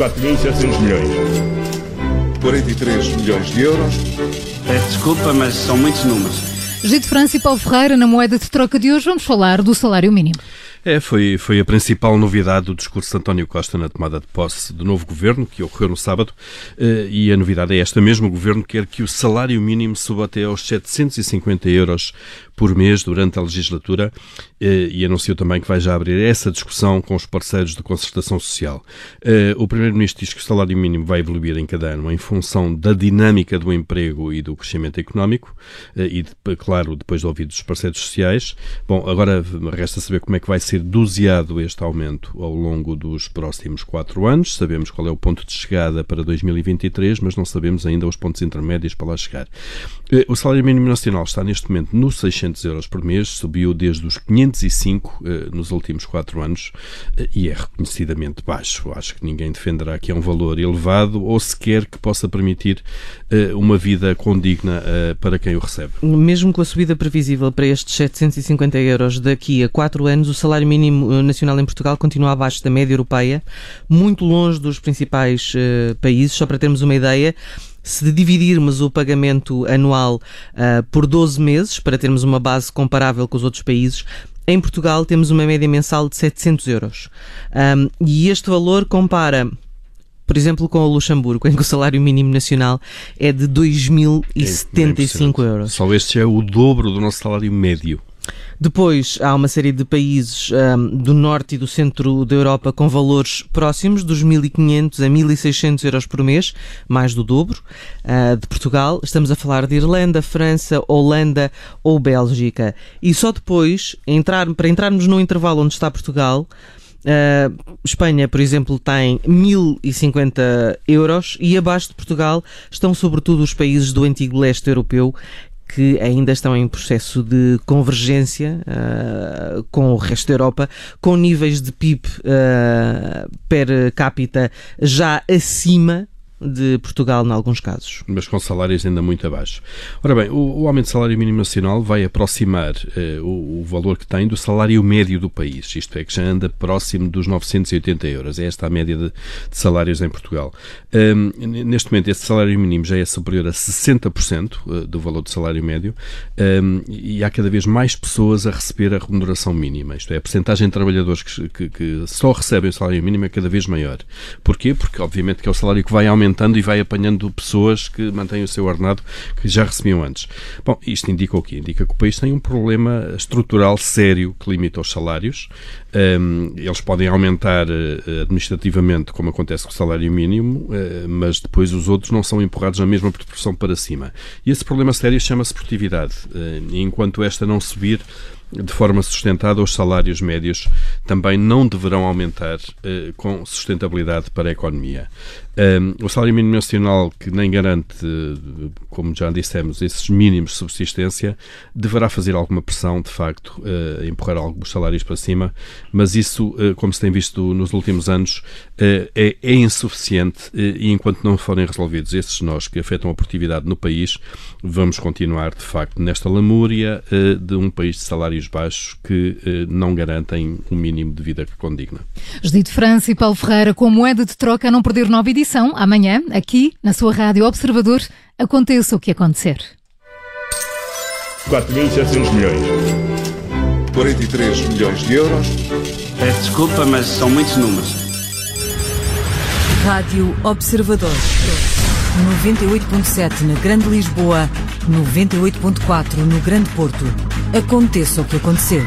4.700 milhões. 43 milhões de euros. Peço desculpa, mas são muitos números. Gito França e Paulo Ferreira, na moeda de troca de hoje, vamos falar do salário mínimo. É, foi, foi a principal novidade do discurso de António Costa na tomada de posse do novo governo, que ocorreu no sábado, eh, e a novidade é esta mesmo, o governo quer que o salário mínimo suba até aos 750 euros por mês durante a legislatura eh, e anunciou também que vai já abrir essa discussão com os parceiros de concertação social. Eh, o Primeiro-Ministro diz que o salário mínimo vai evoluir em cada ano em função da dinâmica do emprego e do crescimento económico e, claro, depois de ouvir dos parceiros sociais. Bom, agora resta saber como é que vai ser doseado este aumento ao longo dos próximos quatro anos. Sabemos qual é o ponto de chegada para 2023, mas não sabemos ainda os pontos intermédios para lá chegar. Eh, o salário mínimo nacional está neste momento nos 600 euros por mês, subiu desde os 505 eh, nos últimos quatro anos eh, e é reconhecidamente baixo. Acho que ninguém defenderá que é um valor elevado ou sequer que possa permitir uma vida condigna para quem o recebe. Mesmo com a subida previsível para estes 750 euros daqui a quatro anos, o salário mínimo nacional em Portugal continua abaixo da média europeia, muito longe dos principais países. Só para termos uma ideia, se dividirmos o pagamento anual uh, por 12 meses, para termos uma base comparável com os outros países, em Portugal temos uma média mensal de 700 euros. Um, e este valor compara por exemplo, com o Luxemburgo, em que o salário mínimo nacional é de 2.075 é, euros. Só este é o dobro do nosso salário médio. Depois há uma série de países um, do norte e do centro da Europa com valores próximos, dos 1.500 a 1.600 euros por mês, mais do dobro. Uh, de Portugal, estamos a falar de Irlanda, França, Holanda ou Bélgica. E só depois, entrar, para entrarmos no intervalo onde está Portugal, Uh, Espanha, por exemplo, tem 1050 euros e abaixo de Portugal estão sobretudo os países do antigo leste europeu que ainda estão em processo de convergência uh, com o resto da Europa, com níveis de PIB uh, per capita já acima de Portugal, em alguns casos. Mas com salários ainda muito abaixo. Ora bem, o, o aumento do salário mínimo nacional vai aproximar uh, o, o, valor que tem do salário médio do país, isto é, que já anda próximo dos 980 euros. É esta a média de, de salários em Portugal. Neste momento, esse salário mínimo já é superior a 60% eh, do valor do salário médio e há cada vez mais pessoas a receber a remuneração mínima. Isto é, a percentagem de trabalhadores que, que, que só recebem o salário mínimo é cada vez maior. Porquê? Porque, obviamente, que é o salário que vai aumentar aumentando e vai apanhando pessoas que mantêm o seu ordenado que já recebiam antes. Bom, isto indica o quê? Indica que o país tem um problema estrutural sério que limita os salários. Um, eles podem aumentar uh, administrativamente, como acontece com o salário mínimo, uh, mas depois os outros não são empurrados na mesma proporção para cima. E esse problema sério chama-se produtividade. Uh, enquanto esta não subir, de forma sustentada, os salários médios também não deverão aumentar eh, com sustentabilidade para a economia. Um, o salário mínimo nacional, que nem garante, como já dissemos, esses mínimos de subsistência, deverá fazer alguma pressão, de facto, uh, empurrar alguns salários para cima, mas isso, uh, como se tem visto nos últimos anos, uh, é, é, insuficiente e enquanto não forem resolvidos esses nós que afetam a produtividade no país, vamos continuar, de facto, nesta lamúria de um país de salários baixos que não garantem um mínimo de vida que condigna. Judite França e Paulo Ferreira, com moeda de troca a não perder nova edição edição, amanhã, aqui na sua Rádio Observador, aconteça o que acontecer. 4.700 milhões. 43 milhões de euros. Peço desculpa, mas são muitos números. Rádio Observador. 98.7 na Grande Lisboa, 98.4 no Grande Porto. Aconteça o que acontecer.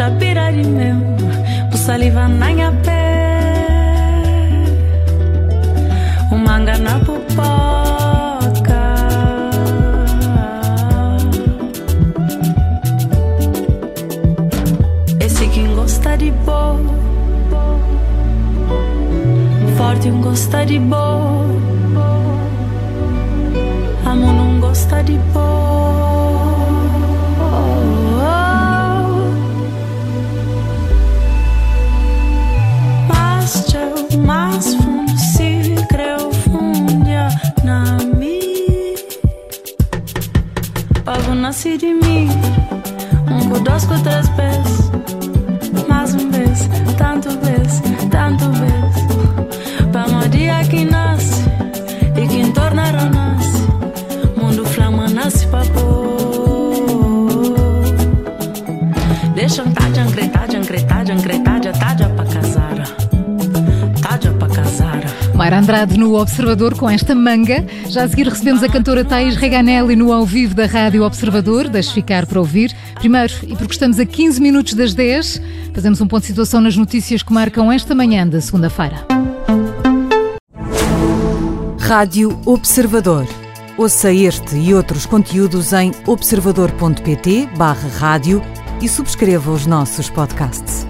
xabirari meu, busaliva na minha pé, o manga na pupoca. Esse quem gosta de bo, forte um gosta de bo, amor não gosta de bo. Nasci de mim. Um com dois com três Andrade no Observador com esta manga. Já a seguir recebemos a cantora Thais Reganelli no ao vivo da Rádio Observador. Deixe ficar para ouvir. Primeiro, e porque estamos a 15 minutos das 10, fazemos um ponto de situação nas notícias que marcam esta manhã da segunda-feira. Rádio Observador. Ouça este e outros conteúdos em observador.pt/barra rádio e subscreva os nossos podcasts.